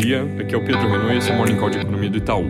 dia, aqui é o Pedro Renault e esse é o Morning Call de Economia do Itaú.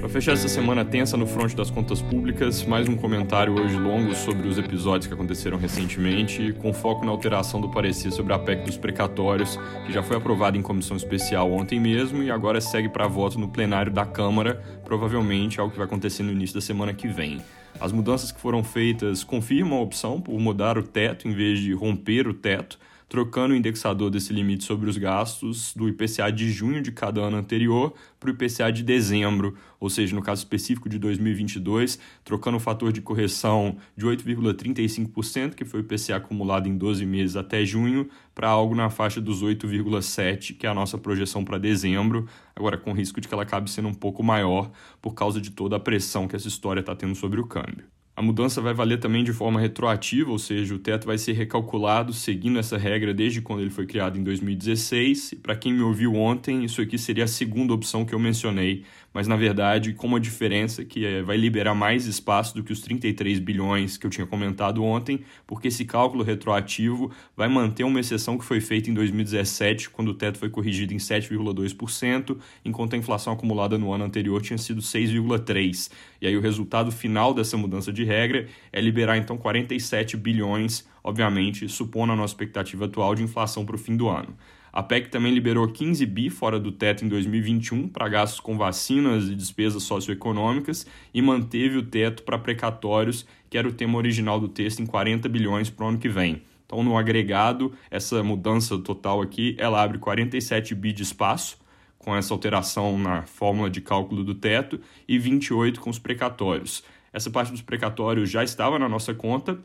Para fechar essa semana tensa no fronte das contas públicas, mais um comentário hoje longo sobre os episódios que aconteceram recentemente, com foco na alteração do parecer sobre a PEC dos precatórios, que já foi aprovada em comissão especial ontem mesmo e agora segue para voto no plenário da Câmara, provavelmente algo que vai acontecer no início da semana que vem. As mudanças que foram feitas confirmam a opção por mudar o teto em vez de romper o teto, trocando o indexador desse limite sobre os gastos do IPCA de junho de cada ano anterior para o IPCA de dezembro, ou seja, no caso específico de 2022, trocando o fator de correção de 8,35%, que foi o IPCA acumulado em 12 meses até junho, para algo na faixa dos 8,7%, que é a nossa projeção para dezembro, agora com risco de que ela acabe sendo um pouco maior por causa de toda a pressão que essa história está tendo sobre o câmbio. A mudança vai valer também de forma retroativa, ou seja, o teto vai ser recalculado seguindo essa regra desde quando ele foi criado em 2016. Para quem me ouviu ontem, isso aqui seria a segunda opção que eu mencionei, mas na verdade com uma diferença que é, vai liberar mais espaço do que os 33 bilhões que eu tinha comentado ontem, porque esse cálculo retroativo vai manter uma exceção que foi feita em 2017, quando o teto foi corrigido em 7,2%, enquanto a inflação acumulada no ano anterior tinha sido 6,3%. E aí o resultado final dessa mudança de regra é liberar então 47 bilhões, obviamente, supondo a nossa expectativa atual de inflação para o fim do ano. A PEC também liberou 15 bi fora do teto em 2021 para gastos com vacinas e despesas socioeconômicas e manteve o teto para precatórios, que era o tema original do texto, em 40 bilhões para o ano que vem. Então, no agregado, essa mudança total aqui, ela abre 47 bi de espaço, com essa alteração na fórmula de cálculo do teto, e 28 com os precatórios. Essa parte dos precatórios já estava na nossa conta,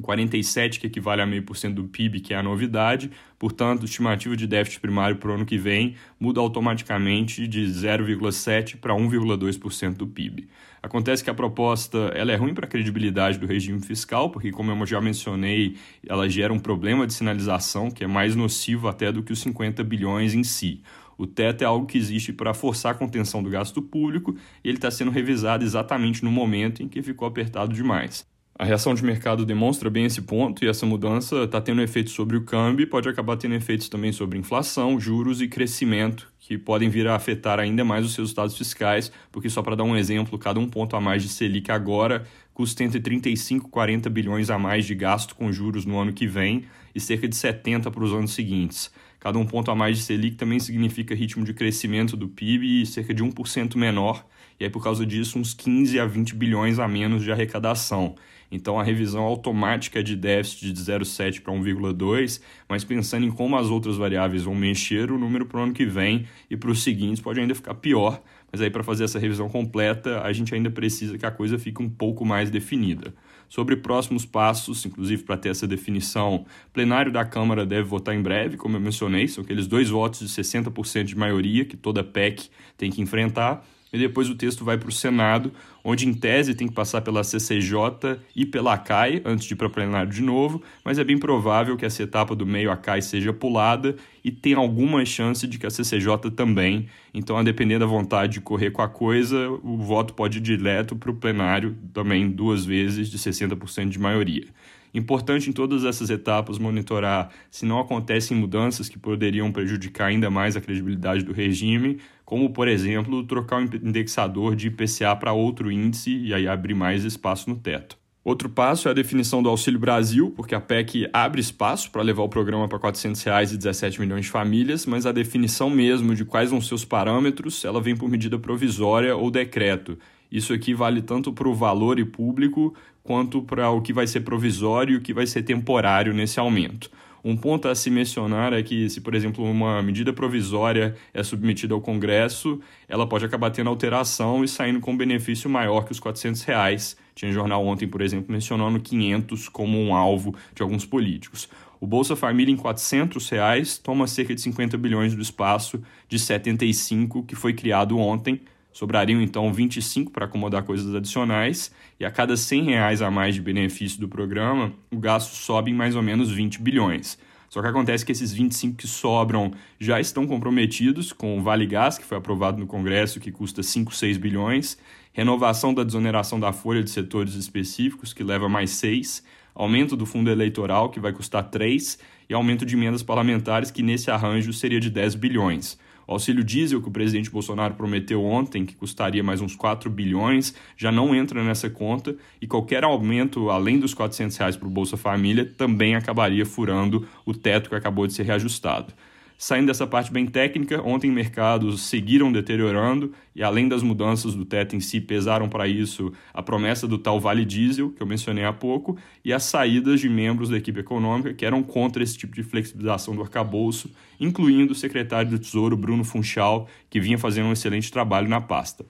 47, que equivale a meio por cento do PIB, que é a novidade. Portanto, estimativa de déficit primário para o ano que vem muda automaticamente de 0,7% para 1,2% do PIB. Acontece que a proposta ela é ruim para a credibilidade do regime fiscal, porque, como eu já mencionei, ela gera um problema de sinalização que é mais nocivo até do que os 50 bilhões em si. O teto é algo que existe para forçar a contenção do gasto público e ele está sendo revisado exatamente no momento em que ficou apertado demais. A reação de mercado demonstra bem esse ponto e essa mudança está tendo efeito sobre o câmbio e pode acabar tendo efeitos também sobre inflação, juros e crescimento, que podem vir a afetar ainda mais os resultados fiscais, porque só para dar um exemplo, cada um ponto a mais de Selic agora custa entre 35 e 40 bilhões a mais de gasto com juros no ano que vem e cerca de 70 para os anos seguintes. Cada um ponto a mais de Selic também significa ritmo de crescimento do PIB e cerca de 1% menor, e aí por causa disso uns 15 a 20 bilhões a menos de arrecadação. Então a revisão automática de déficit de 0,7 para 1,2, mas pensando em como as outras variáveis vão mexer, o número para o ano que vem e para os seguintes pode ainda ficar pior, mas aí para fazer essa revisão completa, a gente ainda precisa que a coisa fique um pouco mais definida. Sobre próximos passos, inclusive para ter essa definição, plenário da Câmara deve votar em breve, como eu mencionei, são aqueles dois votos de 60% de maioria que toda PEC tem que enfrentar e depois o texto vai para o Senado, onde em tese tem que passar pela CCJ e pela CAI antes de ir para o plenário de novo, mas é bem provável que essa etapa do meio a CAI seja pulada e tem alguma chance de que a CCJ também. Então, a depender da vontade de correr com a coisa, o voto pode ir direto para o plenário também duas vezes de 60% de maioria. Importante em todas essas etapas monitorar se não acontecem mudanças que poderiam prejudicar ainda mais a credibilidade do regime, como, por exemplo, trocar o indexador de IPCA para outro índice e aí abrir mais espaço no teto. Outro passo é a definição do Auxílio Brasil, porque a PEC abre espaço para levar o programa para 400 reais e 17 milhões de famílias, mas a definição mesmo de quais vão ser os parâmetros, ela vem por medida provisória ou decreto. Isso aqui vale tanto para o valor e público quanto para o que vai ser provisório e o que vai ser temporário nesse aumento. Um ponto a se mencionar é que, se, por exemplo, uma medida provisória é submetida ao Congresso, ela pode acabar tendo alteração e saindo com benefício maior que os 400 reais. Tinha jornal ontem, por exemplo, mencionando 500 como um alvo de alguns políticos. O Bolsa Família em 400 reais toma cerca de 50 bilhões do espaço de 75 que foi criado ontem, Sobrariam então 25 para acomodar coisas adicionais, e a cada 100 reais a mais de benefício do programa, o gasto sobe em mais ou menos 20 bilhões. Só que acontece que esses 25 que sobram já estão comprometidos com o Vale Gás, que foi aprovado no Congresso, que custa 5, 6 bilhões, renovação da desoneração da folha de setores específicos, que leva mais 6, aumento do fundo eleitoral, que vai custar 3, e aumento de emendas parlamentares, que nesse arranjo seria de 10 bilhões. O auxílio diesel que o presidente Bolsonaro prometeu ontem, que custaria mais uns 4 bilhões, já não entra nessa conta e qualquer aumento além dos 400 reais para o Bolsa Família também acabaria furando o teto que acabou de ser reajustado. Saindo dessa parte bem técnica, ontem mercados seguiram deteriorando e, além das mudanças do teto em si, pesaram para isso a promessa do tal Vale Diesel, que eu mencionei há pouco, e as saídas de membros da equipe econômica que eram contra esse tipo de flexibilização do arcabouço, incluindo o secretário do Tesouro, Bruno Funchal, que vinha fazendo um excelente trabalho na pasta.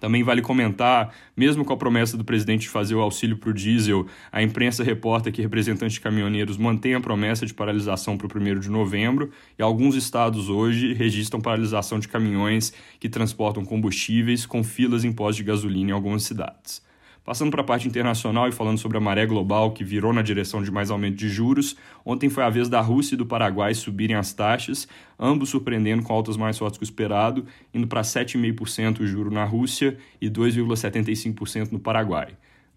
Também vale comentar, mesmo com a promessa do presidente de fazer o auxílio para o diesel, a imprensa reporta que representantes de caminhoneiros mantêm a promessa de paralisação para o 1 de novembro e alguns estados hoje registram paralisação de caminhões que transportam combustíveis com filas em postos de gasolina em algumas cidades. Passando para a parte internacional e falando sobre a maré global que virou na direção de mais aumento de juros, ontem foi a vez da Rússia e do Paraguai subirem as taxas, ambos surpreendendo com altas mais fortes que o esperado, indo para 7,5% o juro na Rússia e 2,75% no Paraguai.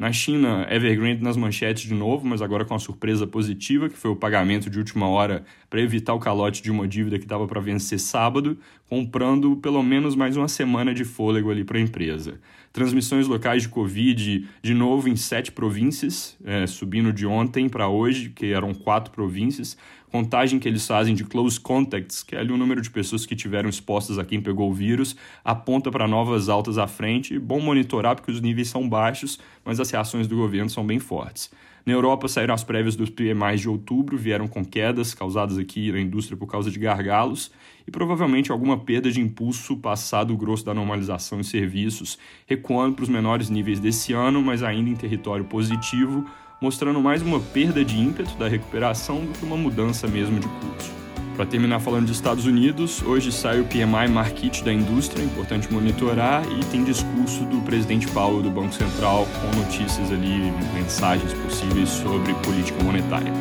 Na China, Evergrande nas manchetes de novo, mas agora com uma surpresa positiva, que foi o pagamento de última hora para evitar o calote de uma dívida que estava para vencer sábado, comprando pelo menos mais uma semana de fôlego ali para a empresa. Transmissões locais de Covid, de novo em sete províncias, é, subindo de ontem para hoje, que eram quatro províncias. Contagem que eles fazem de close contacts, que é ali o número de pessoas que tiveram expostas a quem pegou o vírus, aponta para novas altas à frente. Bom monitorar porque os níveis são baixos, mas as reações do governo são bem fortes. Na Europa saíram as prévias dos PMIs de outubro, vieram com quedas causadas aqui na indústria por causa de gargalos e provavelmente alguma perda de impulso passado o grosso da normalização em serviços, recuando para os menores níveis desse ano, mas ainda em território positivo, mostrando mais uma perda de ímpeto da recuperação do que uma mudança mesmo de curso. Para terminar falando de Estados Unidos, hoje sai o PMI Market da indústria, importante monitorar, e tem discurso do presidente Powell do Banco Central com notícias ali, mensagens possíveis sobre política monetária.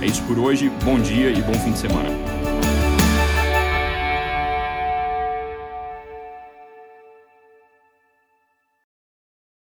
É isso por hoje, bom dia e bom fim de semana.